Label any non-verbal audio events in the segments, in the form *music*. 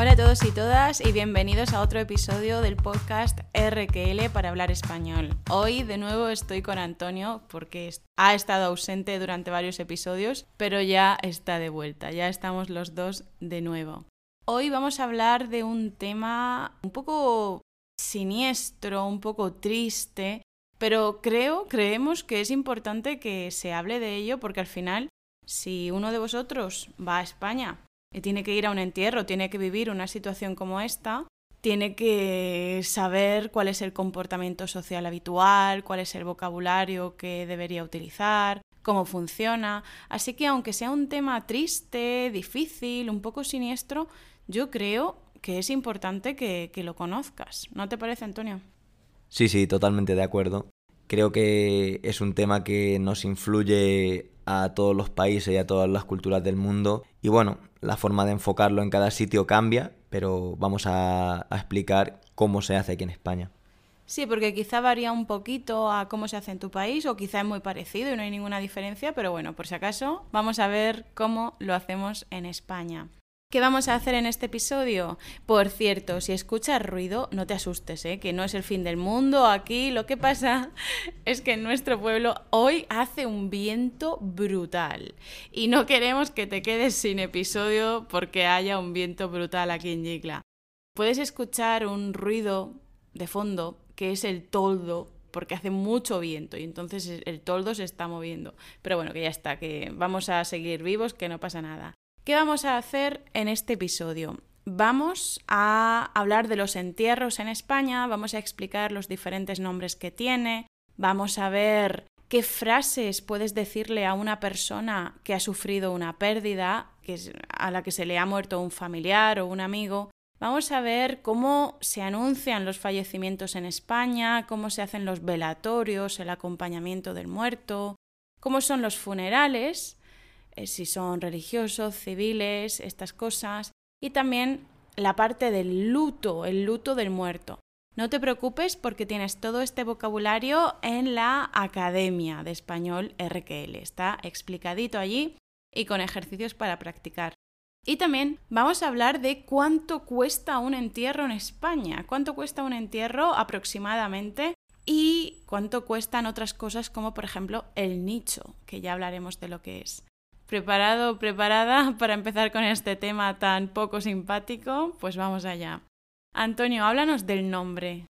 Hola a todos y todas y bienvenidos a otro episodio del podcast RQL para hablar español. Hoy de nuevo estoy con Antonio porque ha estado ausente durante varios episodios, pero ya está de vuelta, ya estamos los dos de nuevo. Hoy vamos a hablar de un tema un poco siniestro, un poco triste, pero creo, creemos que es importante que se hable de ello porque al final, si uno de vosotros va a España tiene que ir a un entierro, tiene que vivir una situación como esta, tiene que saber cuál es el comportamiento social habitual, cuál es el vocabulario que debería utilizar, cómo funciona. Así que aunque sea un tema triste, difícil, un poco siniestro, yo creo que es importante que, que lo conozcas. ¿No te parece, Antonio? Sí, sí, totalmente de acuerdo. Creo que es un tema que nos influye a todos los países y a todas las culturas del mundo. Y bueno, la forma de enfocarlo en cada sitio cambia, pero vamos a, explicar cómo se hace aquí en España. Sí, porque quizá varía un poquito a cómo se hace en tu país o quizá es muy parecido y no hay ninguna diferencia, pero bueno, por si acaso, vamos a ver cómo lo hacemos en España. ¿Qué vamos a hacer en este episodio? Por cierto, si escuchas ruido, no te asustes, ¿eh? que no es el fin del mundo aquí. Lo que pasa *laughs* es que en nuestro pueblo hoy hace un viento brutal y no queremos que te quedes sin episodio porque haya un viento brutal aquí en Yigla. Puedes escuchar un ruido de fondo que es el toldo porque hace mucho viento y entonces el toldo se está moviendo. Pero bueno, que ya está, que vamos a seguir vivos, que no pasa nada. ¿Qué vamos a hacer en este episodio? Vamos a hablar de los entierros en España, vamos a explicar los diferentes nombres que tiene, vamos a ver qué frases puedes decirle a una persona que ha sufrido una pérdida, a la que se le ha muerto un familiar o un amigo. Vamos a ver cómo se anuncian los fallecimientos en España, cómo se hacen los velatorios, el acompañamiento del muerto, cómo son los funerales si son religiosos, civiles, estas cosas, y también la parte del luto, el luto del muerto. No te preocupes porque tienes todo este vocabulario en la Academia de Español RQL. Está explicadito allí y con ejercicios para practicar. Y también vamos a hablar de cuánto cuesta un entierro en España, cuánto cuesta un entierro aproximadamente y cuánto cuestan otras cosas como por ejemplo el nicho, que ya hablaremos de lo que es. ¿Preparado preparada *laughs* para empezar con este tema tan poco simpático? Pues vamos allá. Antonio, háblanos del nombre.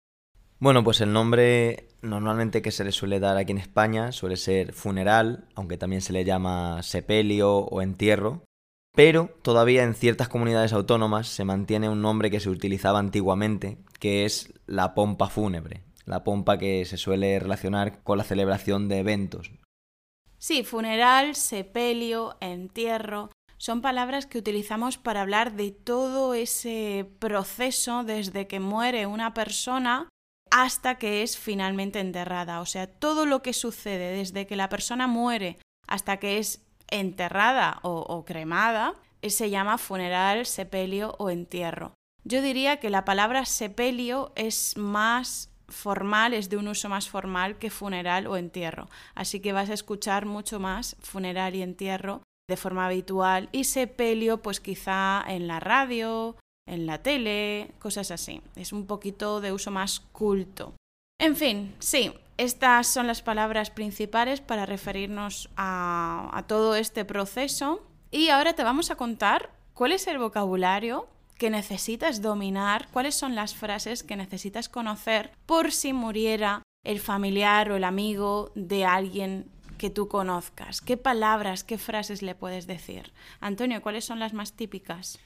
Bueno, pues el nombre normalmente que se le suele dar aquí en España suele ser funeral, aunque también se le llama sepelio o entierro, pero todavía en ciertas comunidades autónomas se mantiene un nombre que se utilizaba antiguamente, que es la pompa fúnebre, la pompa que se suele relacionar con la celebración de eventos, Sí, funeral, sepelio, entierro, son palabras que utilizamos para hablar de todo ese proceso desde que muere una persona hasta que es finalmente enterrada. O sea, todo lo que sucede desde que la persona muere hasta que es enterrada o, cremada eh, se llama funeral, sepelio o entierro. Yo diría que la palabra sepelio es más formal es de un uso más formal que funeral o entierro. Así que vas a escuchar mucho más funeral y entierro de forma habitual y sepelio pues quizá en la radio, en la tele, cosas así. Es un poquito de uso más culto. En fin, sí, estas son las palabras principales para referirnos a, a todo este proceso. Y ahora te vamos a contar cuál es el vocabulario que necesitas dominar, cuáles son las frases que necesitas conocer por si muriera el familiar o el amigo de alguien que tú conozcas. ¿Qué palabras, qué frases le puedes decir? Antonio, ¿cuáles son las más típicas?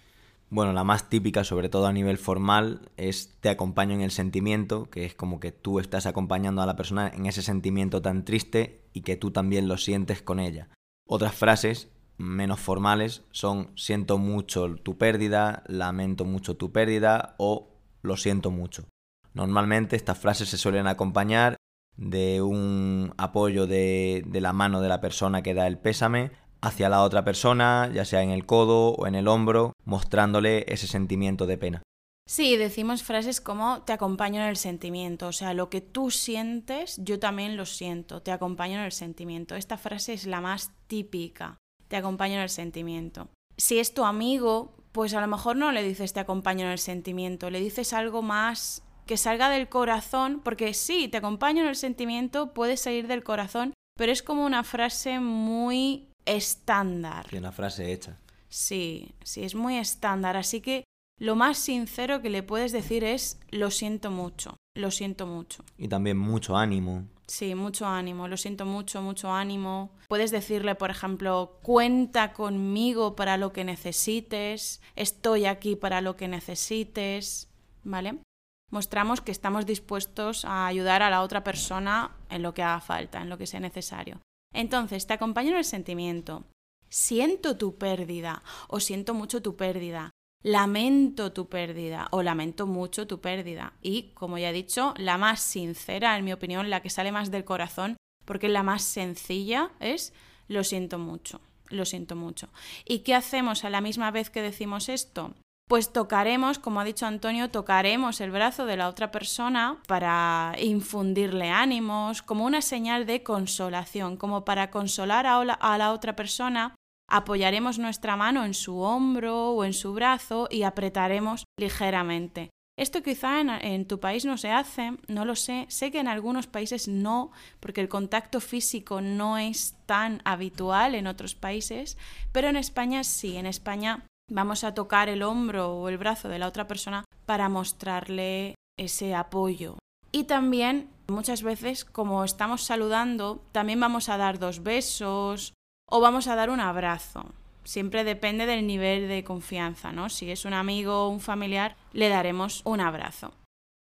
Bueno, la más típica, sobre todo a nivel formal, es te acompaño en el sentimiento, que es como que tú estás acompañando a la persona en ese sentimiento tan triste y que tú también lo sientes con ella. Otras frases menos formales son siento mucho tu pérdida, lamento mucho tu pérdida o lo siento mucho. Normalmente estas frases se suelen acompañar de un apoyo de, de, la mano de la persona que da el pésame hacia la otra persona, ya sea en el codo o en el hombro, mostrándole ese sentimiento de pena. Sí, decimos frases como te acompaño en el sentimiento, o sea, lo que tú sientes, yo también lo siento, te acompaño en el sentimiento. Esta frase es la más típica te acompaño en el sentimiento. Si es tu amigo, pues a lo mejor no le dices te acompaño en el sentimiento, le dices algo más que salga del corazón, porque sí, te acompaño en el sentimiento, puede salir del corazón, pero es como una frase muy estándar. Y una frase hecha. Sí, sí, es muy estándar, así que lo más sincero que le puedes decir es lo siento mucho, lo siento mucho. Y también mucho ánimo. Sí, mucho ánimo, lo siento mucho, mucho ánimo. Puedes decirle, por ejemplo, cuenta conmigo para lo que necesites, estoy aquí para lo que necesites, ¿vale? Mostramos que estamos dispuestos a ayudar a la otra persona en lo que haga falta, en lo que sea necesario. Entonces, te acompaño en el sentimiento. Siento tu pérdida o siento mucho tu pérdida lamento tu pérdida o lamento mucho tu pérdida. Y, como ya he dicho, la más sincera, en mi opinión, la que sale más del corazón, porque la más sencilla es lo siento mucho, lo siento mucho. ¿Y qué hacemos a la misma vez que decimos esto? Pues tocaremos, como ha dicho Antonio, tocaremos el brazo de la otra persona para infundirle ánimos, como una señal de consolación, como para consolar a la, otra persona apoyaremos nuestra mano en su hombro o en su brazo y apretaremos ligeramente. Esto quizá en, tu país no se hace, no lo sé. Sé que en algunos países no, porque el contacto físico no es tan habitual en otros países, pero en España sí. En España vamos a tocar el hombro o el brazo de la otra persona para mostrarle ese apoyo. Y también muchas veces, como estamos saludando, también vamos a dar dos besos o vamos a dar un abrazo. Siempre depende del nivel de confianza, ¿no? Si es un amigo o un familiar, le daremos un abrazo.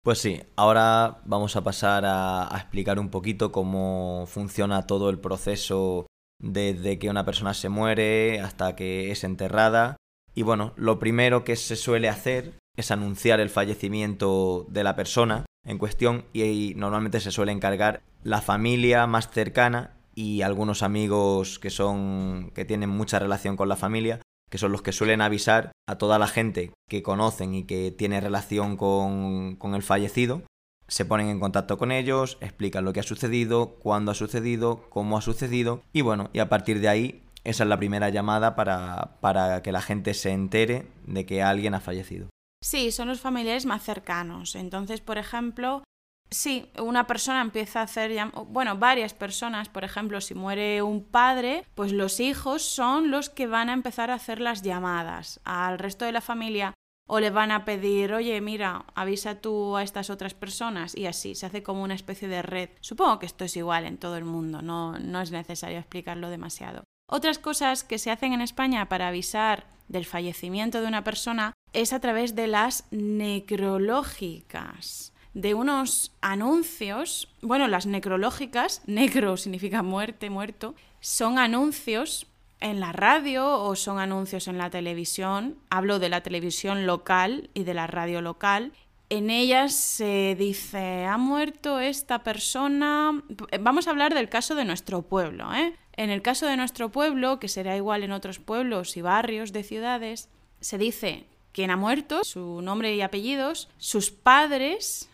Pues sí, ahora vamos a pasar a, explicar un poquito cómo funciona todo el proceso desde que una persona se muere hasta que es enterrada. Y bueno, lo primero que se suele hacer es anunciar el fallecimiento de la persona en cuestión y normalmente se suele encargar la familia más cercana y algunos amigos que son que tienen mucha relación con la familia, que son los que suelen avisar a toda la gente que conocen y que tiene relación con, con el fallecido, se ponen en contacto con ellos, explican lo que ha sucedido, cuándo ha sucedido, cómo ha sucedido y bueno, y a partir de ahí esa es la primera llamada para, para que la gente se entere de que alguien ha fallecido. Sí, son los familiares más cercanos. Entonces, por ejemplo, Sí, una persona empieza a hacer, bueno, varias personas, por ejemplo, si muere un padre, pues los hijos son los que van a empezar a hacer las llamadas al resto de la familia o le van a pedir, oye, mira, avisa tú a estas otras personas y así, se hace como una especie de red. Supongo que esto es igual en todo el mundo, no, no es necesario explicarlo demasiado. Otras cosas que se hacen en España para avisar del fallecimiento de una persona es a través de las necrológicas de unos anuncios, bueno, las necrológicas, *laughs* necro significa muerte, muerto, son anuncios en la radio o son anuncios en la televisión. Hablo de la televisión local y de la radio local. En ellas se dice, ha muerto esta persona. Vamos a hablar del caso de nuestro pueblo. ¿eh? En el caso de nuestro pueblo, que será igual en otros pueblos y barrios de ciudades, se dice quién ha muerto, su nombre y apellidos, sus padres,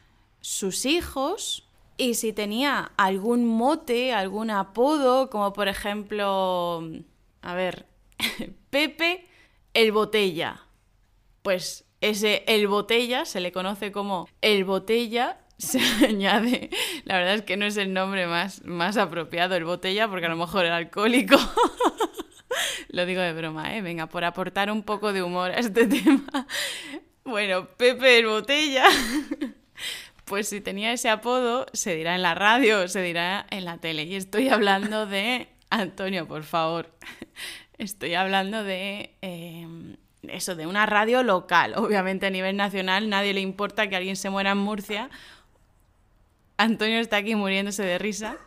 sus hijos y si tenía algún mote, algún apodo, como por ejemplo, a ver, *laughs* Pepe el Botella. Pues ese el Botella se le conoce como el Botella *laughs* se añade, la verdad es que no es el nombre más, más apropiado, el botella, porque a lo mejor era alcohólico. *laughs* Lo digo de broma, ¿eh? Venga, por aportar un poco de humor a este tema. Bueno, Pepe el botella pues si tenía ese apodo, se dirá en la radio, se dirá en la tele. Y estoy hablando de... *laughs* Antonio, por favor. Estoy hablando de... Em, eso, de una radio local. Obviamente a nivel nacional nadie le importa que alguien se muera en Murcia. Antonio está aquí muriéndose de risa.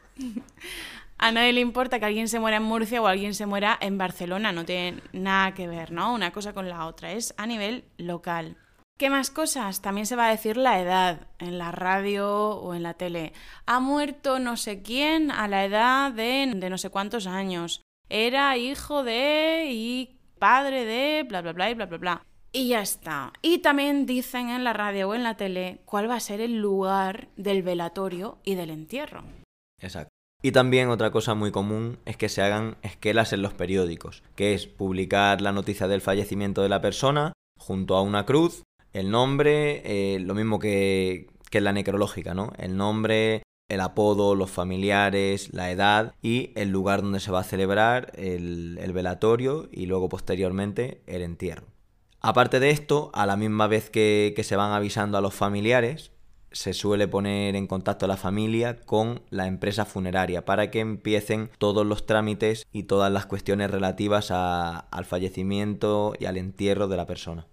A nadie le importa que alguien se muera en Murcia o alguien se muera en Barcelona. No tiene nada que ver, ¿no? Una cosa con la otra. Es a nivel local. ¿Qué más cosas? También se va a decir la edad en la radio o en la tele. Ha muerto no sé quién a la edad de, no sé cuántos años. Era hijo de y padre de bla bla bla y bla bla bla. Y ya está. Y también dicen en la radio o en la tele cuál va a ser el lugar del velatorio y del entierro. Exacto. Y también otra cosa muy común es que se hagan esquelas en los periódicos, que es publicar la noticia del fallecimiento de la persona junto a una cruz, el nombre, eh, lo mismo que, que la necrológica, ¿no? El nombre, el apodo, los familiares, la edad y el lugar donde se va a celebrar el, velatorio y luego posteriormente el entierro. Aparte de esto, a la misma vez que, que se van avisando a los familiares, se suele poner en contacto a la familia con la empresa funeraria para que empiecen todos los trámites y todas las cuestiones relativas al fallecimiento y al entierro de la persona.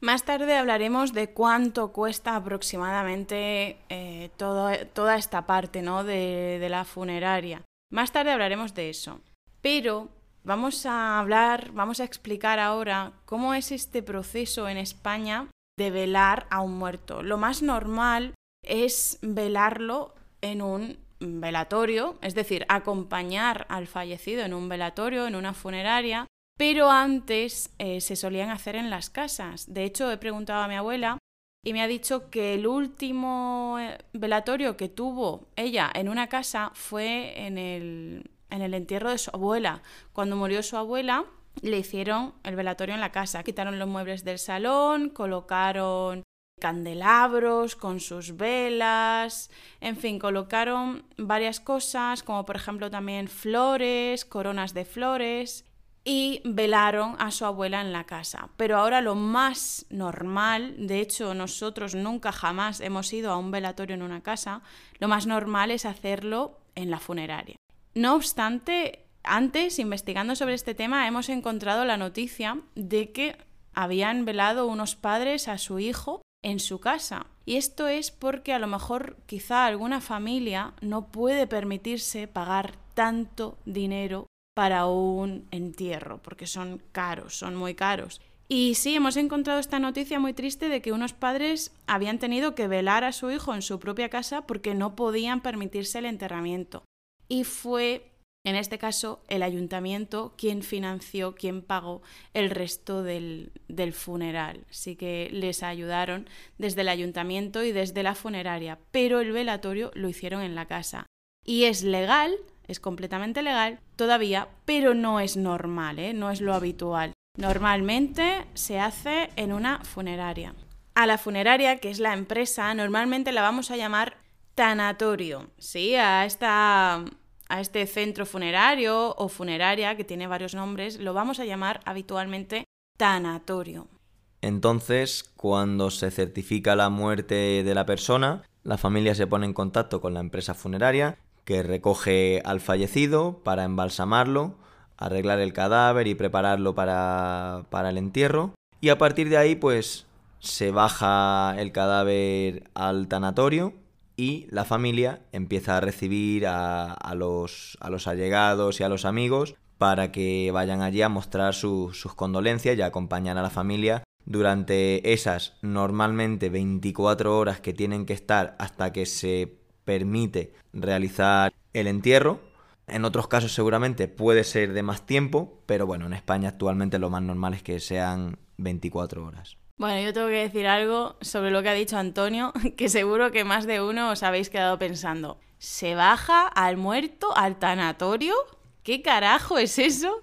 Más tarde hablaremos de cuánto cuesta aproximadamente eh, toda esta parte ¿no? de, de la funeraria. Más tarde hablaremos de eso. Pero vamos a hablar, vamos a explicar ahora cómo es este proceso en España de velar a un muerto. Lo más normal es velarlo en un velatorio, es decir, acompañar al fallecido en un velatorio, en una funeraria, pero antes eh, se solían hacer en las casas. De hecho, he preguntado a mi abuela y me ha dicho que el último eh, velatorio que tuvo ella en una casa fue en el, en el entierro de su abuela. Cuando murió su abuela, le hicieron el velatorio en la casa. Quitaron los muebles del salón, colocaron candelabros con sus velas, en fin, colocaron varias cosas, como por ejemplo también flores, coronas de flores, y velaron a su abuela en la casa. Pero ahora lo más normal, de hecho nosotros nunca jamás hemos ido a un velatorio en una casa, lo más normal es hacerlo en la funeraria. No obstante, antes, investigando sobre este tema, hemos encontrado la noticia de que habían velado unos padres a su hijo en su casa. Y esto es porque a lo mejor quizá alguna familia no puede permitirse pagar tanto dinero para un entierro, porque son caros, son muy caros. Y sí, hemos encontrado esta noticia muy triste de que unos padres habían tenido que velar a su hijo en su propia casa porque no podían permitirse el enterramiento. Y fue en este caso, el ayuntamiento quien financió, quien pagó el resto del, del, funeral. Así que les ayudaron desde el ayuntamiento y desde la funeraria, pero el velatorio lo hicieron en la casa. Y es legal, es completamente legal todavía, pero no es normal, ¿eh? no es lo habitual. Normalmente se hace en una funeraria. A la funeraria, que es la empresa, normalmente la vamos a llamar tanatorio, ¿sí? A esta a este centro funerario o funeraria, que tiene varios nombres, lo vamos a llamar habitualmente tanatorio. Entonces, cuando se certifica la muerte de la persona, la familia se pone en contacto con la empresa funeraria que recoge al fallecido para embalsamarlo, arreglar el cadáver y prepararlo para, para el entierro. Y a partir de ahí, pues se baja el cadáver al tanatorio y la familia empieza a recibir a, los, a los, allegados y a los amigos para que vayan allí a mostrar sus condolencias y acompañar a la familia durante esas normalmente 24 horas que tienen que estar hasta que se permite realizar el entierro. En otros casos seguramente puede ser de más tiempo, pero bueno, en España actualmente lo más normal es que sean 24 horas. Bueno, yo tengo que decir algo sobre lo que ha dicho Antonio, *laughs* que seguro que más de uno os habéis quedado pensando. ¿Se baja al muerto al tanatorio? ¿Qué carajo es eso?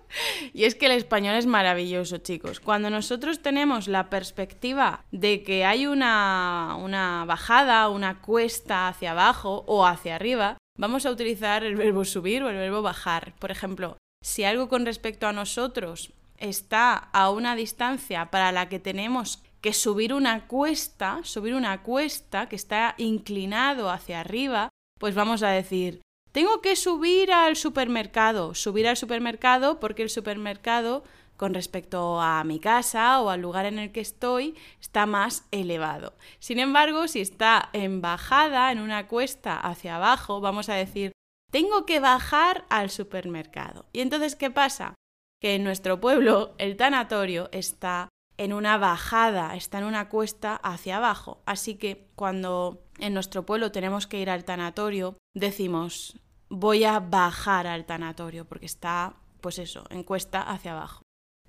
Y es que el español es maravilloso, chicos. Cuando nosotros tenemos la perspectiva de que hay una, una bajada, una cuesta hacia abajo o hacia arriba, vamos a utilizar el verbo subir o el verbo bajar. Por ejemplo, si algo con respecto a nosotros está a una distancia para la que tenemos que subir una cuesta, subir una cuesta que está inclinado hacia arriba, pues vamos a decir, tengo que subir al supermercado, subir al supermercado porque el supermercado con respecto a mi casa o al lugar en el que estoy está más elevado. Sin embargo, si está en bajada, en una cuesta hacia abajo, vamos a decir, tengo que bajar al supermercado. ¿Y entonces qué pasa? que en nuestro pueblo el tanatorio está en una bajada, está en una cuesta hacia abajo. Así que cuando en nuestro pueblo tenemos que ir al tanatorio, decimos voy a bajar al tanatorio porque está, pues eso, en cuesta hacia abajo.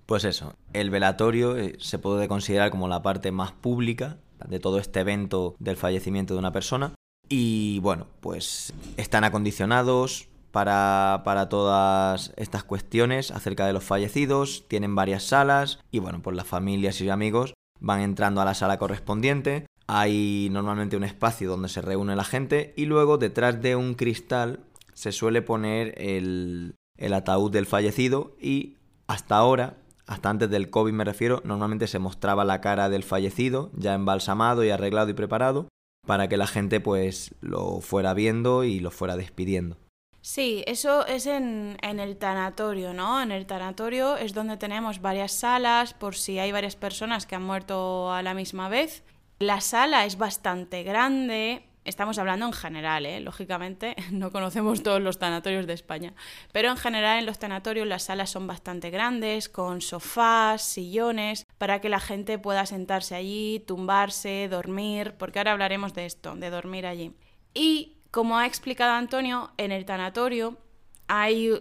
Pues eso, el velatorio eh, se puede considerar como la parte más pública de todo este evento del fallecimiento de una persona. Y bueno, pues están acondicionados, para, para, todas estas cuestiones acerca de los fallecidos, tienen varias salas y bueno, pues las familias y amigos van entrando a la sala correspondiente, hay normalmente un espacio donde se reúne la gente y luego detrás de un cristal se suele poner el, el ataúd del fallecido y hasta ahora, hasta antes del COVID me refiero, normalmente se mostraba la cara del fallecido ya embalsamado y arreglado y preparado para que la gente pues lo fuera viendo y lo fuera despidiendo. Sí, eso es en, en, el tanatorio, ¿no? En el tanatorio es donde tenemos varias salas por si hay varias personas que han muerto a la misma vez. La sala es bastante grande, estamos hablando en general, ¿eh? lógicamente *laughs* no conocemos todos los tanatorios de España, pero en general en los tanatorios las salas son bastante grandes, con sofás, sillones, para que la gente pueda sentarse allí, tumbarse, dormir, porque ahora hablaremos de esto, de dormir allí. Y como ha explicado Antonio, en el tanatorio hay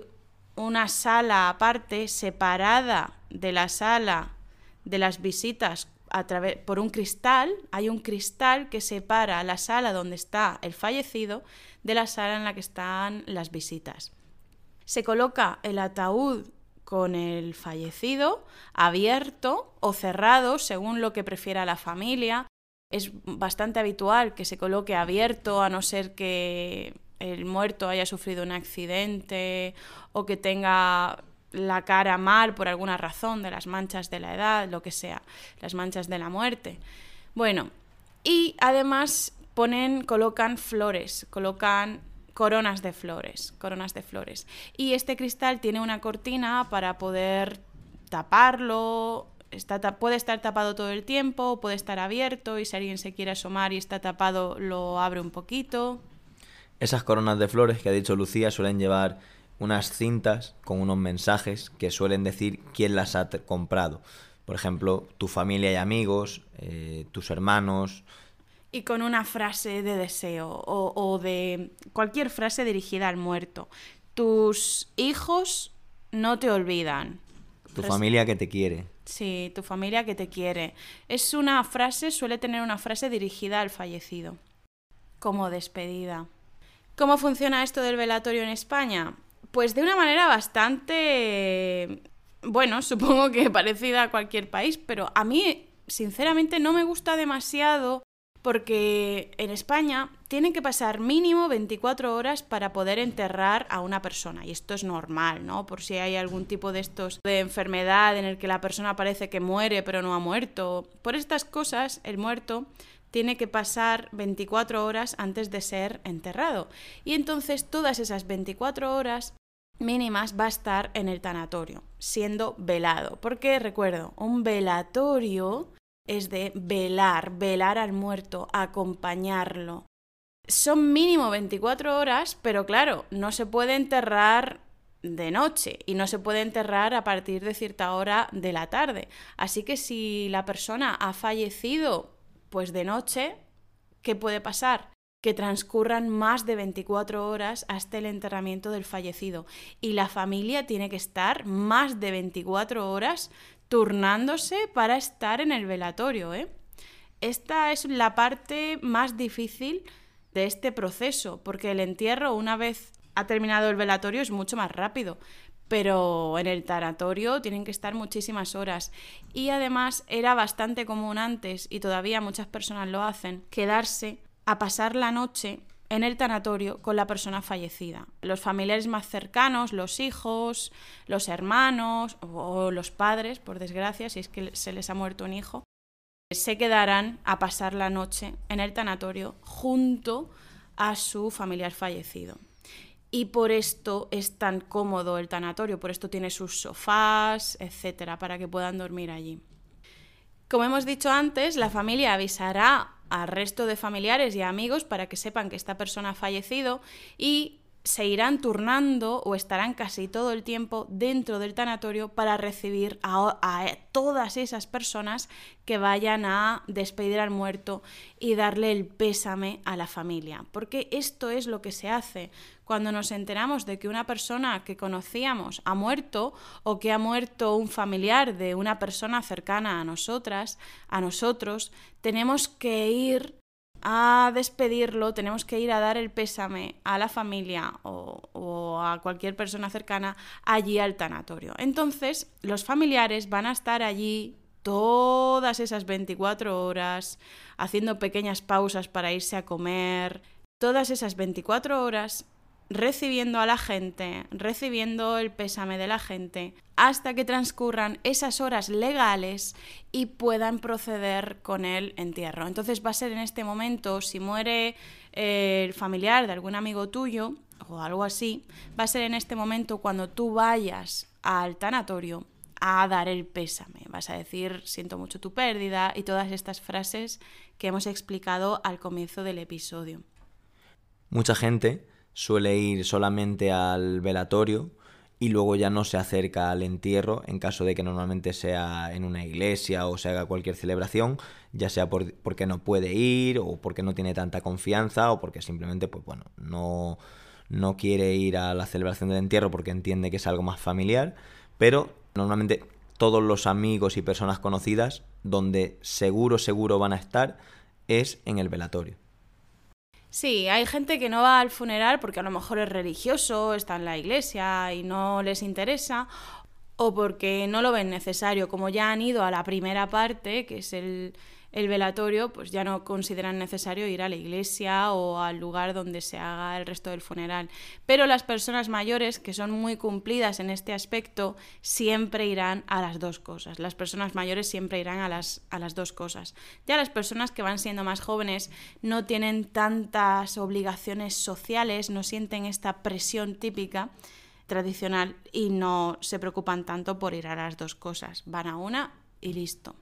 una sala aparte, separada de la sala de las visitas través, por un cristal. Hay un cristal que separa la sala donde está el fallecido de la sala en la que están las visitas. Se coloca el ataúd con el fallecido abierto o cerrado según lo que prefiera la familia es bastante habitual que se coloque abierto a no ser que el muerto haya sufrido un accidente o que tenga la cara mal por alguna razón, de las manchas de la edad, lo que sea, las manchas de la muerte. Bueno, y además ponen, colocan flores, colocan coronas de flores, coronas de flores. Y este cristal tiene una cortina para poder taparlo puede estar tapado todo el tiempo, puede estar abierto y si alguien se quiere asomar y está tapado lo abre un poquito. Esas coronas de flores que ha dicho Lucía suelen llevar unas cintas con unos mensajes que suelen decir quién las ha comprado. Por ejemplo, tu familia y amigos, eh, tus hermanos. Y con una frase de deseo o, o de cualquier frase dirigida al muerto. Tus hijos no te olvidan. Tu familia que te quiere. Sí, tu familia que te quiere. Es una frase, suele tener una frase dirigida al fallecido, como despedida. ¿Cómo funciona esto del velatorio en España? Pues de una manera bastante, bueno, *laughs* supongo que parecida a cualquier país, pero a mí, sinceramente, no me gusta demasiado porque en España tienen que pasar mínimo 24 horas para poder enterrar a una persona y esto es normal, ¿no? Por si hay algún tipo de estos de enfermedad en el que la persona parece que muere pero no ha muerto. Por estas cosas, el muerto tiene que pasar 24 horas antes de ser enterrado. Y entonces todas esas 24 horas mínimas va a estar en el tanatorio, siendo velado. Porque recuerdo, un velatorio es de velar, velar al muerto, acompañarlo. Son mínimo 24 horas, pero claro, no se puede enterrar de noche y no se puede enterrar a partir de cierta hora de la tarde. Así que si la persona ha fallecido pues de noche, ¿qué puede pasar? Que transcurran más de 24 horas hasta el enterramiento del fallecido y la familia tiene que estar más de 24 horas turnándose para estar en el velatorio. ¿eh? Esta es la parte más difícil de este proceso, porque el entierro, una vez ha terminado el velatorio, es mucho más rápido. Pero en el tanatorio tienen que estar muchísimas horas. Y además era bastante común antes, y todavía muchas personas lo hacen, quedarse a pasar la noche en el tanatorio con la persona fallecida. Los familiares más cercanos, los hijos, los hermanos o los padres, por desgracia, si es que se les ha muerto un hijo, se quedarán a pasar la noche en el tanatorio junto a su familiar fallecido. Y por esto es tan cómodo el tanatorio, por esto tiene sus sofás, etcétera, para que puedan dormir allí. Como hemos dicho antes, la familia avisará al resto de familiares y amigos para que sepan que esta persona ha fallecido y se irán turnando o estarán casi todo el tiempo dentro del tanatorio para recibir a, todas esas personas que vayan a despedir al muerto y darle el pésame a la familia. Porque esto es lo que se hace cuando nos enteramos de que una persona que conocíamos ha muerto o que ha muerto un familiar de una persona cercana a nosotras, a nosotros, tenemos que ir a despedirlo, tenemos que ir a dar el pésame a la familia o, a cualquier persona cercana allí al tanatorio. Entonces, los familiares van a estar allí todas esas 24 horas, haciendo pequeñas pausas para irse a comer, todas esas 24 horas recibiendo a la gente, recibiendo el pésame de la gente, hasta que transcurran esas horas legales y puedan proceder con el entierro. Entonces va a ser en este momento, si muere eh, el familiar de algún amigo tuyo o algo así, va a ser en este momento cuando tú vayas al tanatorio a dar el pésame. Vas a decir, siento mucho tu pérdida y todas estas frases que hemos explicado al comienzo del episodio. Mucha gente suele ir solamente al velatorio y luego ya no se acerca al entierro en caso de que normalmente sea en una iglesia o se haga cualquier celebración, ya sea porque no puede ir o porque no tiene tanta confianza o porque simplemente pues bueno, no, no quiere ir a la celebración del entierro porque entiende que es algo más familiar, pero normalmente todos los amigos y personas conocidas donde seguro seguro van a estar es en el velatorio. Sí, hay gente que no va al funeral porque a lo mejor es religioso, está en la iglesia y no les interesa, o porque no lo ven necesario, como ya han ido a la primera parte, que es el, el velatorio, pues ya no consideran necesario ir a la iglesia o al lugar donde se haga el resto del funeral. Pero las personas mayores, que son muy cumplidas en este aspecto, siempre irán a las dos cosas. Las personas mayores siempre irán a las, a las dos cosas. Ya las personas que van siendo más jóvenes no tienen tantas obligaciones sociales, no sienten esta presión típica tradicional y no se preocupan tanto por ir a las dos cosas. Van a una y listo.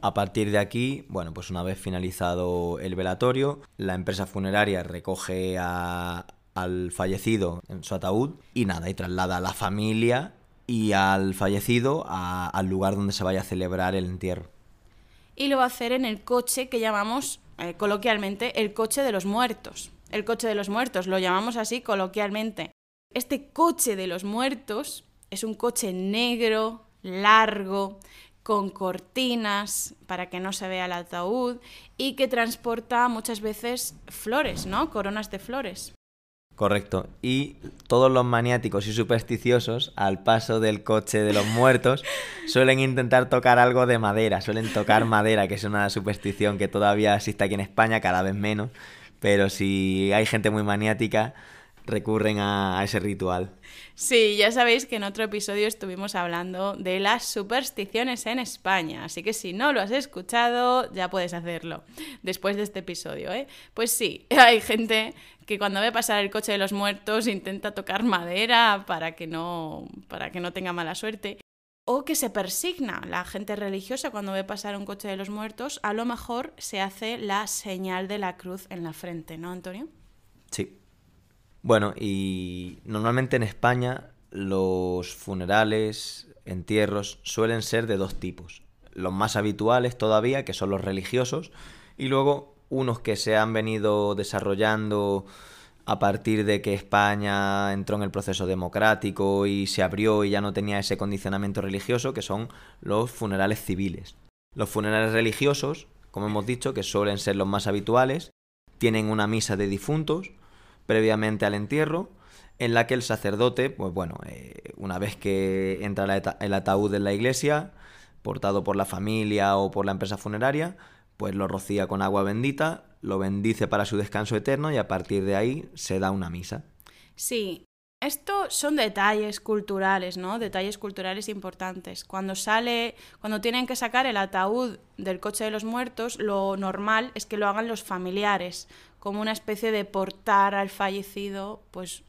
A partir de aquí, bueno, pues una vez finalizado el velatorio, la empresa funeraria recoge al fallecido en su ataúd y nada, y traslada a la familia y al fallecido al lugar donde se vaya a celebrar el entierro. Y lo va a hacer en el coche que llamamos eh, coloquialmente el coche de los muertos. El coche de los muertos, lo llamamos así coloquialmente. Este coche de los muertos es un coche negro, largo, con cortinas para que no se vea el ataúd y que transporta muchas veces flores, ¿no? Coronas de flores. Correcto. Y todos los maniáticos y supersticiosos, al paso del coche de los muertos, *laughs* suelen intentar tocar algo de madera, suelen tocar madera, que es una superstición que todavía existe aquí en España, cada vez menos. Pero si hay gente muy maniática, recurren a, ese ritual. Sí, ya sabéis que en otro episodio estuvimos hablando de las supersticiones en España, así que si no lo has escuchado, ya puedes hacerlo después de este episodio, ¿eh? Pues sí, *laughs* hay gente que cuando ve pasar el coche de los muertos intenta tocar madera para que no, para que no tenga mala suerte. O que se persigna. La gente religiosa cuando ve pasar un coche de los muertos, a lo mejor se hace la señal de la cruz en la frente, ¿no, Antonio? Sí, bueno, y normalmente en España los funerales, entierros, suelen ser de dos tipos. Los más habituales todavía, que son los religiosos, y luego unos que se han venido desarrollando a partir de que España entró en el proceso democrático y se abrió y ya no tenía ese condicionamiento religioso, que son los funerales civiles. Los funerales religiosos, como hemos dicho, que suelen ser los más habituales, tienen una misa de difuntos, previamente al entierro, en la que el sacerdote, pues bueno, eh, una vez que entra el ataúd en la iglesia, portado por la familia o por la empresa funeraria, pues lo rocía con agua bendita, lo bendice para su descanso eterno y a partir de ahí se da una misa. Sí, esto son detalles culturales, ¿no? Detalles culturales importantes. Cuando sale, cuando tienen que sacar el ataúd del coche de los muertos, lo normal es que lo hagan los familiares, como una especie de portar al fallecido pues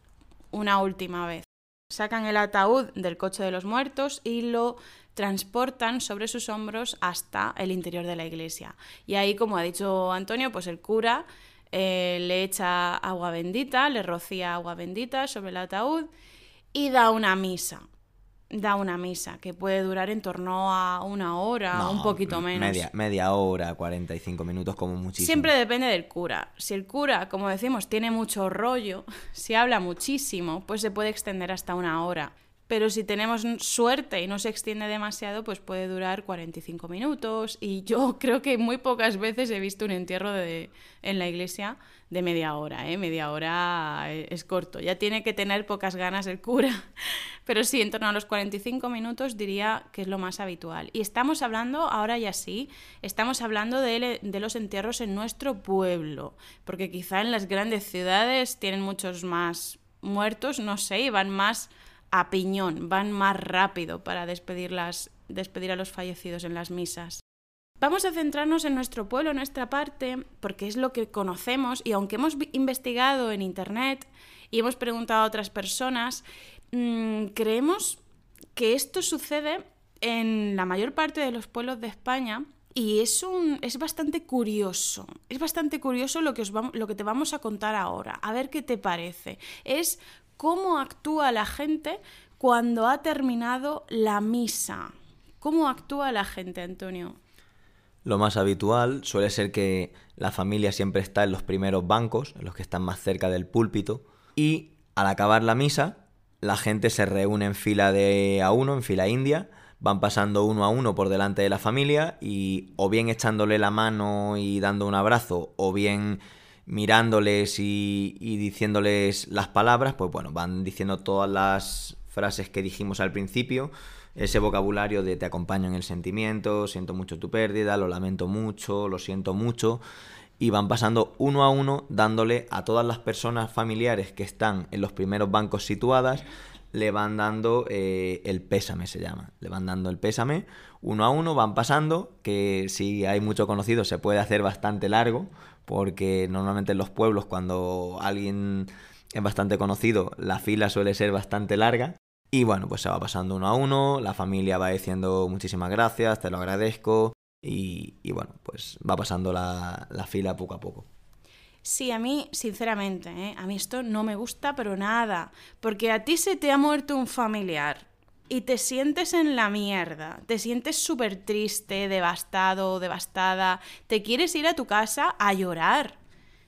una última vez. Sacan el ataúd del coche de los muertos y lo transportan sobre sus hombros hasta el interior de la iglesia. Y ahí, como ha dicho Antonio, pues el cura eh, le echa agua bendita, le rocía agua bendita sobre el ataúd y da una misa da una misa que puede durar en torno a una hora, un poquito menos. Media, media hora, 45 minutos como muchísimo. Siempre depende del cura. Si el cura, como decimos, tiene mucho rollo, *laughs* si habla muchísimo, pues se puede extender hasta una hora. Pero si tenemos suerte y no se extiende demasiado, pues puede durar 45 minutos. Y *laughs* yo creo que muy pocas veces he visto un entierro de, en la iglesia de media hora, ¿eh? Media hora es corto. Ya tiene que tener pocas ganas el cura. *laughs* Pero sí, en torno a los 45 minutos diría que es lo más habitual. Y estamos hablando, ahora ya sí, estamos hablando de, de los entierros en nuestro pueblo. Porque quizá en las grandes ciudades tienen muchos más muertos, no sé, y van más a piñón, van más rápido para despedir, despedir a los fallecidos en las misas. Vamos a centrarnos en nuestro pueblo, en nuestra parte, porque es lo que conocemos y aunque hemos investigado en Internet y hemos preguntado a otras personas, mm, creemos que esto sucede en la mayor parte de los pueblos de España y es, un, es bastante curioso. Es bastante curioso lo que, os lo que te vamos a contar ahora. A ver qué te parece. Es cómo actúa la gente cuando ha terminado la misa. ¿Cómo actúa la gente, Antonio? Lo más habitual suele ser que la familia siempre está en los primeros bancos, en los que están más cerca del púlpito, y al acabar la misa, la gente se reúne en fila de a uno, en fila india, van pasando uno a uno por delante de la familia y o bien echándole la mano y dando un abrazo, o bien mirándoles y, diciéndoles las palabras, pues bueno, van diciendo todas las frases que dijimos al principio, ese vocabulario de te acompaño en el sentimiento, siento mucho tu pérdida, lo lamento mucho, lo siento mucho, y van pasando uno a uno dándole a todas las personas familiares que están en los primeros bancos situadas, le van dando eh, el pésame, se llama, le van dando el pésame, uno a uno van pasando, que si hay mucho conocido se puede hacer bastante largo, porque normalmente en los pueblos cuando alguien es bastante conocido, la fila suele ser bastante larga. Y bueno, pues se va pasando uno a uno, la familia va diciendo muchísimas gracias, te lo agradezco, y, bueno, pues va pasando la, fila poco a poco. Sí, a mí, sinceramente, ¿eh? a mí esto no me gusta, pero nada, porque a ti se te ha muerto un familiar y te sientes en la mierda, te sientes súper triste, devastado, devastada, te quieres ir a tu casa a llorar,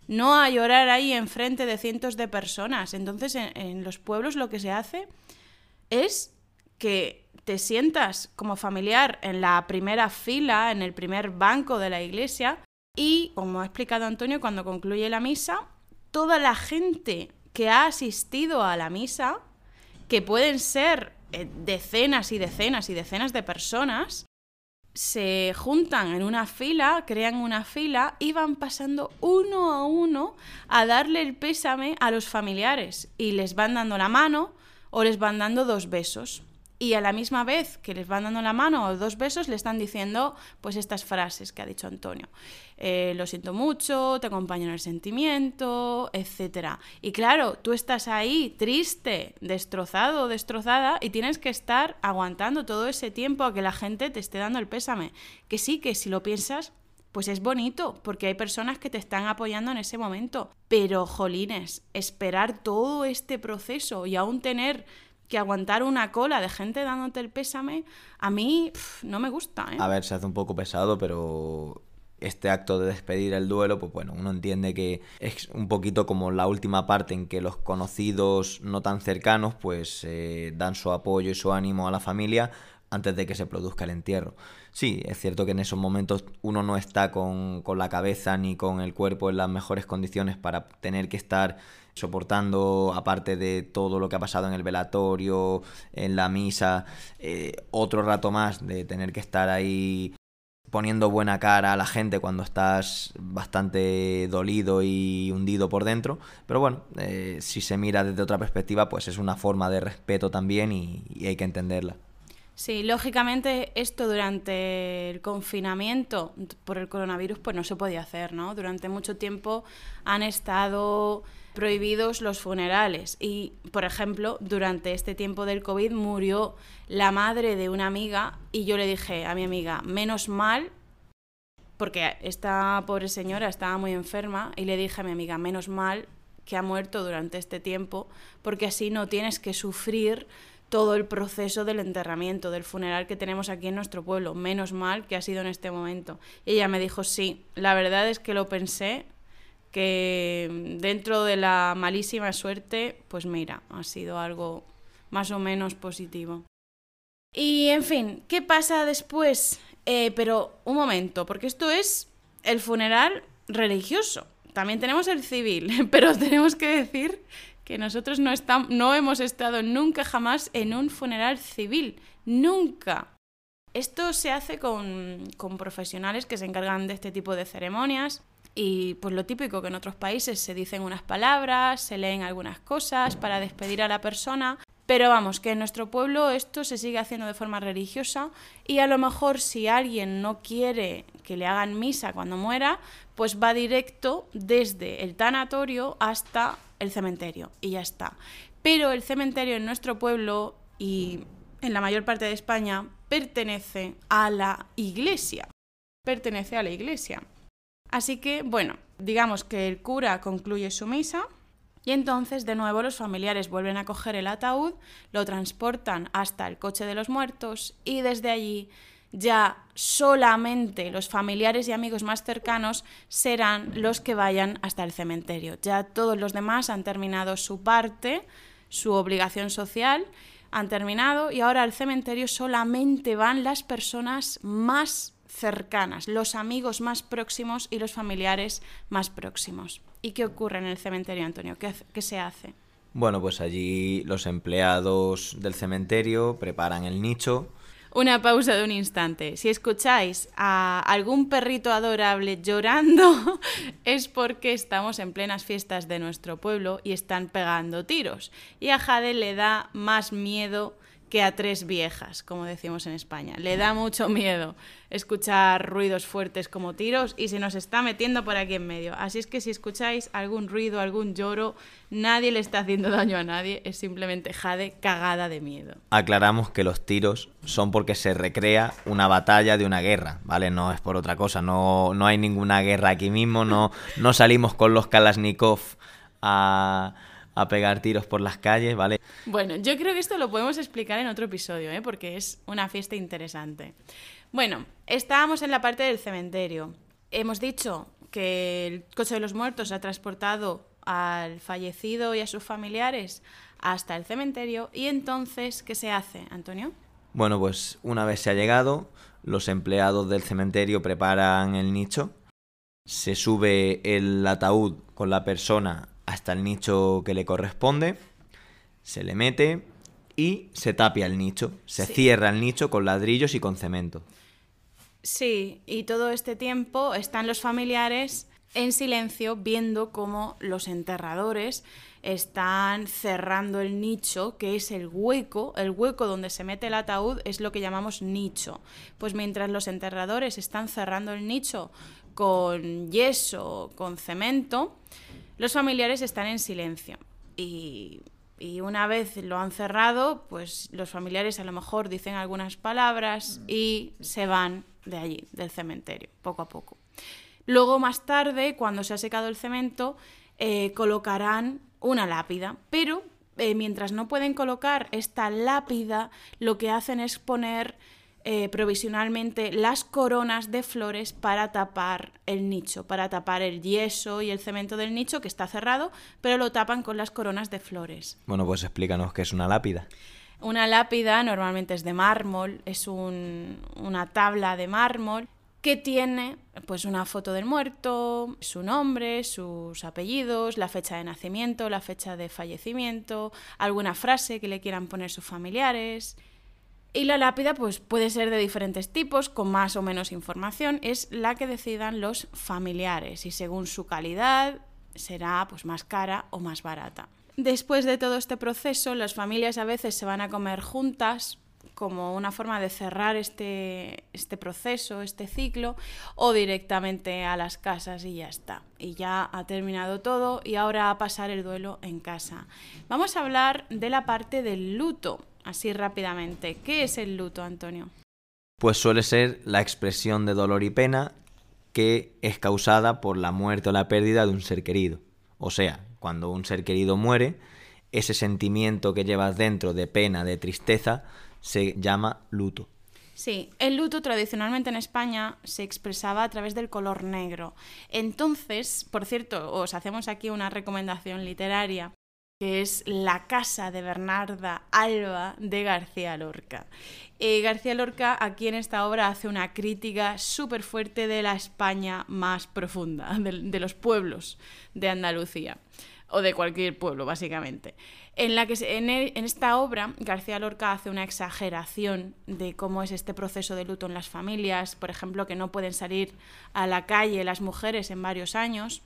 no a llorar ahí enfrente de cientos de personas. Entonces en, los pueblos lo que se hace es que te sientas como familiar en la primera fila, en el primer banco de la iglesia y, como ha explicado Antonio, cuando concluye la misa, toda la gente que ha asistido a la misa, que pueden ser eh, decenas y decenas y decenas de personas se juntan en una fila, crean una fila y van pasando uno a uno a darle el pésame a los familiares y les van dando la mano o les van dando dos besos y a la misma vez que les van dando la mano o dos besos, le están diciendo pues estas frases que ha dicho Antonio. Eh, lo siento mucho, te acompaño en el sentimiento, etc. Y claro, tú estás ahí triste, destrozado, destrozada y tienes que estar aguantando todo ese tiempo a que la gente te esté dando el pésame. Que sí, que si lo piensas, pues es bonito, porque hay personas que te están apoyando en ese momento. Pero, jolines, esperar todo este proceso y aún tener que aguantar una cola de gente dándote el pésame, a mí no me gusta. ¿eh? A ver, se hace un poco pesado, pero este acto de despedir el duelo, pues bueno, uno entiende que es un poquito como la última parte en que los conocidos no tan cercanos pues eh, dan su apoyo y su ánimo a la familia antes de que se produzca el entierro. Sí, es cierto que en esos momentos uno no está con, con la cabeza ni con el cuerpo en las mejores condiciones para tener que estar soportando, aparte de todo lo que ha pasado en el velatorio, en la misa, eh, otro rato más de tener que estar ahí poniendo buena cara a la gente cuando estás bastante dolido y hundido por dentro. Pero bueno, eh, si se mira desde otra perspectiva, pues es una forma de respeto también y, y hay que entenderla. Sí, lógicamente esto durante el confinamiento por el coronavirus pues no se podía hacer, ¿no? Durante mucho tiempo han estado prohibidos los funerales. Y, por ejemplo, durante este tiempo del COVID murió la madre de una amiga y yo le dije a mi amiga, menos mal, porque esta pobre señora estaba muy enferma, y le dije a mi amiga, menos mal que ha muerto durante este tiempo, porque así no tienes que sufrir todo el proceso del enterramiento, del funeral que tenemos aquí en nuestro pueblo. Menos mal que ha sido en este momento. Y ella me dijo, sí, la verdad es que lo pensé que dentro de la malísima suerte, pues mira, ha sido algo más o menos positivo. Y en fin, ¿qué pasa después? Eh, pero un momento, porque esto es el funeral religioso. También tenemos el civil, *laughs* pero tenemos que decir que nosotros no, estamos, no hemos estado nunca jamás en un funeral civil. Nunca. Esto se hace con, con, profesionales que se encargan de este tipo de ceremonias y pues lo típico que en otros países se dicen unas palabras, se leen algunas cosas para despedir a la persona, pero vamos, que en nuestro pueblo esto se sigue haciendo de forma religiosa y a lo mejor si alguien no quiere que le hagan misa cuando muera, pues va directo desde el tanatorio hasta el cementerio y ya está. Pero el cementerio en nuestro pueblo y en la mayor parte de España pertenece a la iglesia. Pertenece a la iglesia. Así que, bueno, digamos que el cura concluye su misa y entonces de nuevo los familiares vuelven a coger el ataúd, lo transportan hasta el coche de los muertos y desde allí ya solamente los familiares y amigos más cercanos serán los que vayan hasta el cementerio. Ya todos los demás han terminado su parte, su obligación social, han terminado y ahora al cementerio solamente van las personas más cercanas, los amigos más próximos y los familiares más próximos. ¿Y qué ocurre en el cementerio, Antonio? ¿Qué, qué se hace? Bueno, pues allí los empleados del cementerio preparan el nicho, una pausa de un instante. Si escucháis a algún perrito adorable llorando, *laughs* es porque estamos en plenas fiestas de nuestro pueblo y están pegando tiros. Y a Jade le da más miedo que a tres viejas, como decimos en España. Le da mucho miedo escuchar ruidos fuertes como tiros y se nos está metiendo por aquí en medio. Así es que si escucháis algún ruido, algún lloro, nadie le está haciendo daño a nadie, es simplemente Jade cagada de miedo. Aclaramos que los tiros son porque se recrea una batalla de una guerra, ¿vale? No es por otra cosa, no, no hay ninguna guerra aquí mismo, no, no salimos con los Kalashnikov a a pegar tiros por las calles, ¿vale? Bueno, yo creo que esto lo podemos explicar en otro episodio, ¿eh? porque es una fiesta interesante. Bueno, estábamos en la parte del cementerio. Hemos dicho que el coche de los muertos ha transportado al fallecido y a sus familiares hasta el cementerio. ¿Y entonces qué se hace, Antonio? Bueno, pues una vez se ha llegado, los empleados del cementerio preparan el nicho, se sube el ataúd con la persona hasta el nicho que le corresponde, se le mete y se tapia el nicho, se cierra el nicho con ladrillos y con cemento. Sí, y todo este tiempo están los familiares en silencio viendo cómo los enterradores están cerrando el nicho, que es el hueco, el hueco donde se mete el ataúd es lo que llamamos nicho. Pues mientras los enterradores están cerrando el nicho con yeso, con cemento, los familiares están en silencio. Y, una vez lo han cerrado, pues los familiares a lo mejor dicen algunas palabras y se van de allí, del cementerio, poco a poco. Luego, más tarde, cuando se ha secado el cemento, eh, colocarán una lápida, pero eh, mientras no pueden colocar esta lápida, lo que hacen es poner eh, provisionalmente las coronas de flores para tapar el nicho, para tapar el yeso y el cemento del nicho que está cerrado, pero lo tapan con las coronas de flores. Bueno, pues explícanos qué es una lápida. Una lápida normalmente es de mármol, es una tabla de mármol que tiene pues una foto del muerto, su nombre, sus apellidos, la fecha de nacimiento, la fecha de fallecimiento, alguna frase que le quieran poner sus familiares. Y la lápida pues, puede ser de diferentes tipos, con más o menos información. Es la que decidan los familiares y según su calidad será pues, más cara o más barata. Después de todo este proceso, las familias a veces se van a comer juntas como una forma de cerrar este, este proceso, este ciclo, o directamente a las casas y ya está. Y ya ha terminado todo y ahora a pasar el duelo en casa. Vamos a hablar de la parte del luto así rápidamente. ¿Qué es el luto, Antonio? Pues suele ser la expresión de dolor y pena que es causada por la muerte o la pérdida de un ser querido. O sea, cuando un ser querido muere, ese sentimiento que llevas dentro de pena, de tristeza, se llama luto. Sí, el luto tradicionalmente en España se expresaba a través del color negro. Entonces, por cierto, os hacemos aquí una recomendación literaria que es La casa de Bernarda Alba de García Lorca. Eh, García Lorca aquí en esta obra hace una crítica súper fuerte de la España más profunda, de, los pueblos de Andalucía, o de cualquier pueblo, básicamente. En, la que en, en, esta obra García Lorca hace una exageración de cómo es este proceso de luto en las familias, por ejemplo, que no pueden salir a la calle las mujeres en varios años,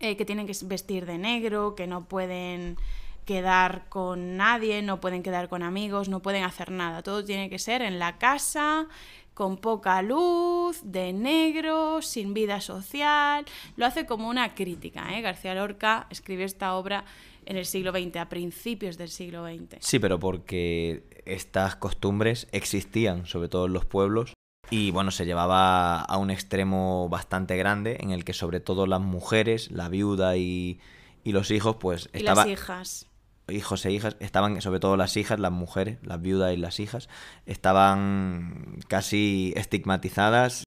eh, que tienen que vestir de negro, que no pueden quedar con nadie, no pueden quedar con amigos, no pueden hacer nada. Todo tiene que ser en la casa, con poca luz, de negro, sin vida social. Lo hace como una crítica. ¿eh? García Lorca escribió esta obra en el siglo XX, a principios del siglo XX. Sí, pero porque estas costumbres existían, sobre todo en los pueblos, y bueno, se llevaba a un extremo bastante grande en el que sobre todo las mujeres, la viuda y, los hijos, pues estaban... las hijas. Hijos e hijas, estaban, sobre todo las hijas, las mujeres, las viudas y las hijas, estaban casi estigmatizadas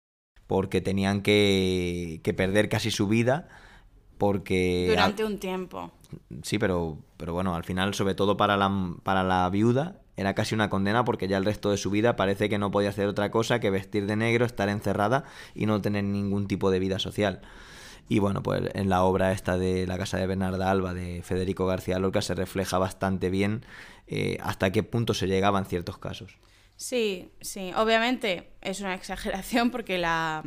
porque tenían que, que perder casi su vida porque... Durante un tiempo. Sí, pero, pero bueno, al final, sobre todo para la, para la viuda, era casi una condena porque ya el resto de su vida parece que no podía hacer otra cosa que vestir de negro, estar encerrada y no tener ningún tipo de vida social. Y bueno, pues en la obra esta de La Casa de Bernarda Alba de Federico García Lorca se refleja bastante bien eh, hasta qué punto se llegaba en ciertos casos. Sí, sí, obviamente es una *laughs* exageración porque la,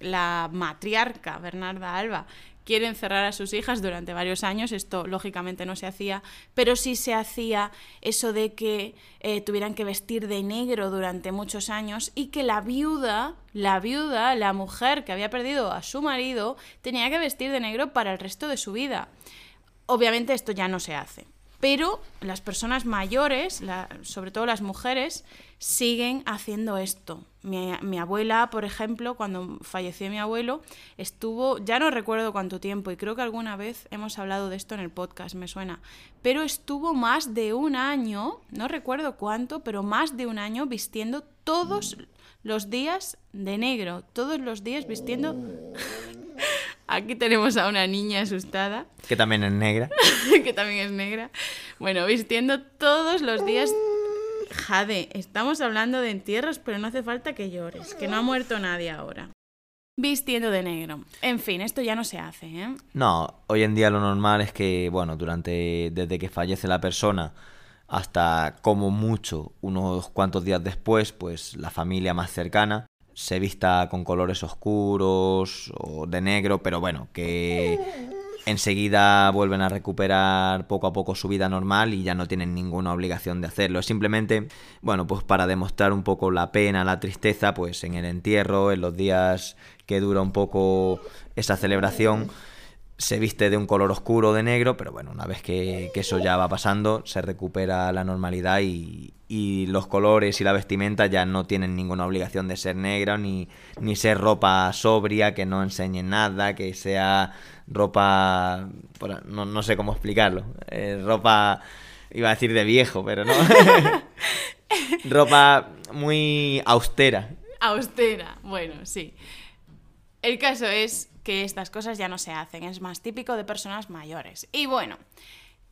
la matriarca Bernarda Alba quiere encerrar a sus hijas durante varios años. Esto lógicamente no se hacía, pero sí se hacía eso de que eh, tuvieran que vestir de negro durante muchos años y que la viuda, la viuda, la mujer que había perdido a su marido, tenía que vestir de negro para el resto de su vida. Obviamente esto ya no se hace. Pero las personas mayores, sobre todo las mujeres, siguen haciendo esto. Mi, abuela, por ejemplo, cuando falleció mi abuelo, estuvo, ya no recuerdo cuánto tiempo, y creo que alguna vez hemos hablado de esto en el podcast, me suena, pero estuvo más de un año, no recuerdo cuánto, pero más de un año vistiendo todos los días de negro, todos los días vistiendo *laughs* Aquí tenemos a una niña asustada. *laughs* Que también es negra. que también es negra. Bueno, vistiendo todos los días. Jade, estamos hablando de entierros, pero no hace falta que llores, que no ha muerto nadie ahora. Vistiendo de negro. En fin, esto ya no se hace, ¿eh? No, hoy en día lo normal es que, bueno, durante. desde que fallece la persona hasta como mucho unos cuantos días después, pues la familia más cercana se vista con colores oscuros o de negro, pero bueno, que enseguida vuelven a recuperar poco a poco su vida normal y ya no tienen ninguna obligación de hacerlo. Es simplemente, bueno, pues para demostrar un poco la pena, la tristeza, pues en el entierro, en los días que dura un poco esa celebración se viste de un color oscuro de negro, pero bueno, una vez que, eso ya va pasando, se recupera la normalidad y, los colores y la vestimenta ya no tienen ninguna obligación de ser negra ni, ni ser ropa sobria, que no enseñe nada, que sea ropa... No, no sé cómo explicarlo. Eh, ropa... Iba a decir de viejo, pero no. *laughs* ropa muy austera. Austera, bueno, sí. El caso es que estas cosas ya no se hacen, es más típico de personas mayores. Y bueno,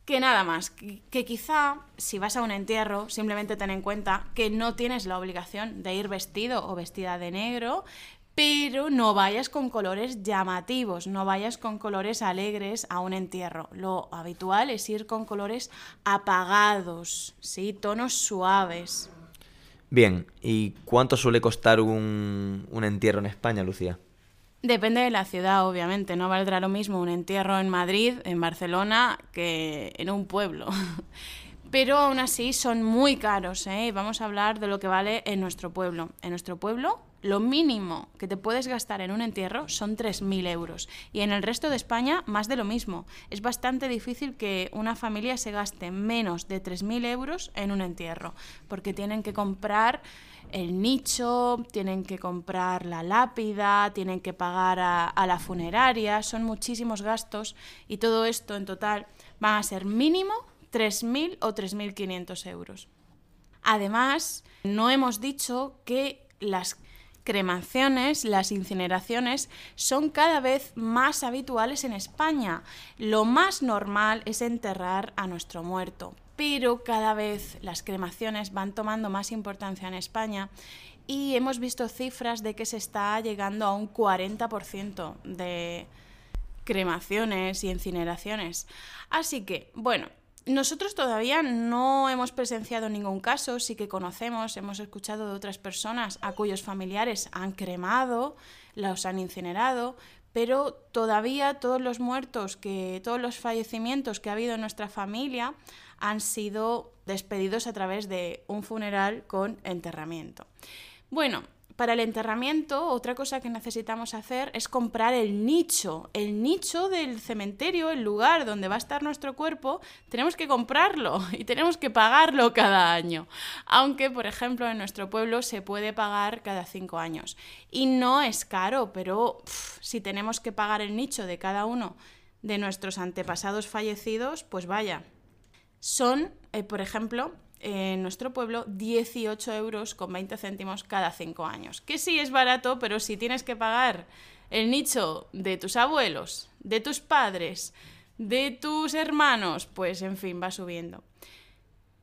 que nada más, que, quizá si vas a un entierro, simplemente ten en cuenta que no tienes la obligación de ir vestido o vestida de negro, pero no vayas con colores llamativos, no vayas con colores alegres a un entierro. Lo habitual es ir con colores apagados, ¿sí? tonos suaves. Bien, ¿y cuánto suele costar un, un entierro en España, Lucía? Depende de la ciudad, obviamente. No valdrá lo mismo un entierro en Madrid, en Barcelona, que en un pueblo. *laughs* Pero aún así son muy caros. ¿eh? Vamos a hablar de lo que vale en nuestro pueblo. En nuestro pueblo, lo mínimo que te puedes gastar en un entierro son 3.000 euros. Y en el resto de España, más de lo mismo. Es bastante difícil que una familia se gaste menos de 3.000 euros en un entierro. Porque tienen que comprar el nicho, tienen que comprar la lápida, tienen que pagar a, la funeraria, son muchísimos gastos y todo esto en total van a ser mínimo 3.000 o 3.500 euros. Además, no hemos dicho que las cremaciones, las incineraciones son cada vez más habituales en España. Lo más normal es enterrar a nuestro muerto, pero cada vez las cremaciones van tomando más importancia en España y hemos visto cifras de que se está llegando a un 40% de cremaciones y incineraciones. Así que, bueno, nosotros todavía no hemos presenciado ningún caso, sí que conocemos, hemos escuchado de otras personas a cuyos familiares han cremado, los han incinerado, pero todavía todos los muertos, que todos los fallecimientos que ha habido en nuestra familia han sido despedidos a través de un funeral con enterramiento. Bueno, para el enterramiento, otra cosa que necesitamos hacer es comprar el nicho. El nicho del cementerio, el lugar donde va a estar nuestro cuerpo, tenemos que comprarlo *laughs* y tenemos que pagarlo cada año. Aunque, por ejemplo, en nuestro pueblo se puede pagar cada cinco años. Y no es caro, pero si tenemos que pagar el nicho de cada uno de nuestros antepasados fallecidos, pues vaya. Son, eh, por ejemplo, en nuestro pueblo 18 euros con 20 céntimos cada 5 años. Que sí es barato, pero si tienes que pagar el nicho de tus abuelos, de tus padres, de tus hermanos, pues en fin, va subiendo.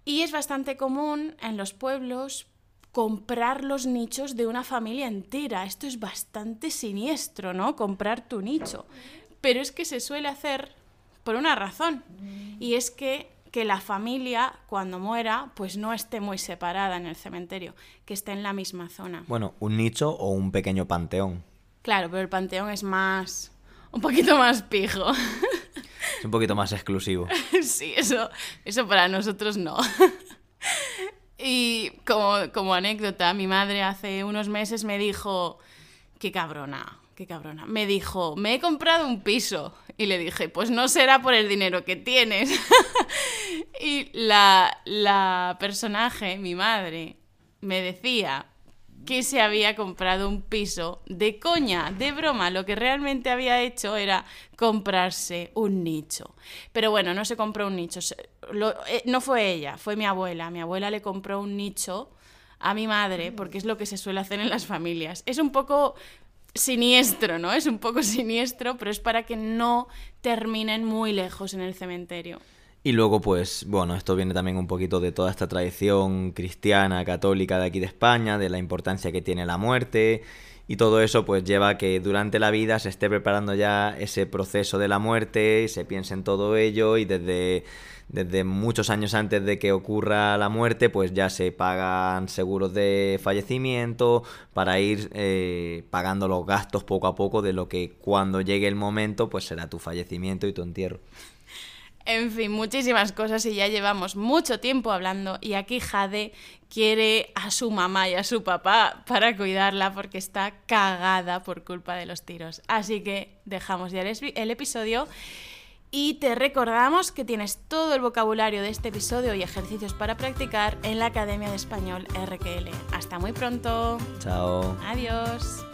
Y es bastante común en los pueblos comprar los nichos de una familia entera. Esto es bastante siniestro, ¿no? Comprar tu nicho. Pero es que se suele hacer por una razón. Y es que que la familia, cuando muera, pues no esté muy separada en el cementerio, que esté en la misma zona. Bueno, un nicho o un pequeño panteón. Claro, pero el panteón es más... un poquito más pijo. *laughs* Es un poquito más exclusivo. *laughs* sí, eso, eso para nosotros no. *laughs* y como, como anécdota, mi madre hace unos meses me dijo, qué cabrona, qué cabrona. Me dijo, me he comprado un piso. Y le dije, pues no será por el dinero que tienes. *laughs* y la, la personaje, mi madre, me decía que se había comprado un piso de coña, de broma. Lo que realmente había hecho era comprarse un nicho. Pero bueno, no se compró un nicho. Eh, no fue ella, fue mi abuela. Mi abuela le compró un nicho a mi madre, porque es lo que se suele hacer en las familias. Es un poco siniestro, ¿no? Es un poco *laughs* siniestro, pero es para que no terminen muy lejos en el cementerio. Y luego, pues, bueno, esto viene también un poquito de toda esta tradición cristiana, católica de aquí de España, de la importancia que tiene la muerte. Y todo eso pues lleva a que durante la vida se esté preparando ya ese proceso de la muerte, y se piense en todo ello y desde desde muchos años antes de que ocurra la muerte, pues ya se pagan seguros de fallecimiento para ir eh, pagando los gastos poco a poco de lo que cuando llegue el momento, pues será tu fallecimiento y tu entierro. En fin, muchísimas cosas y ya llevamos mucho tiempo hablando y aquí Jade quiere a su mamá y a su papá para cuidarla porque está cagada por culpa de los tiros. Así que dejamos ya el episodio y te recordamos que tienes todo el vocabulario de este episodio y ejercicios para practicar en la Academia de Español RQL. Hasta muy pronto. Chao. Adiós.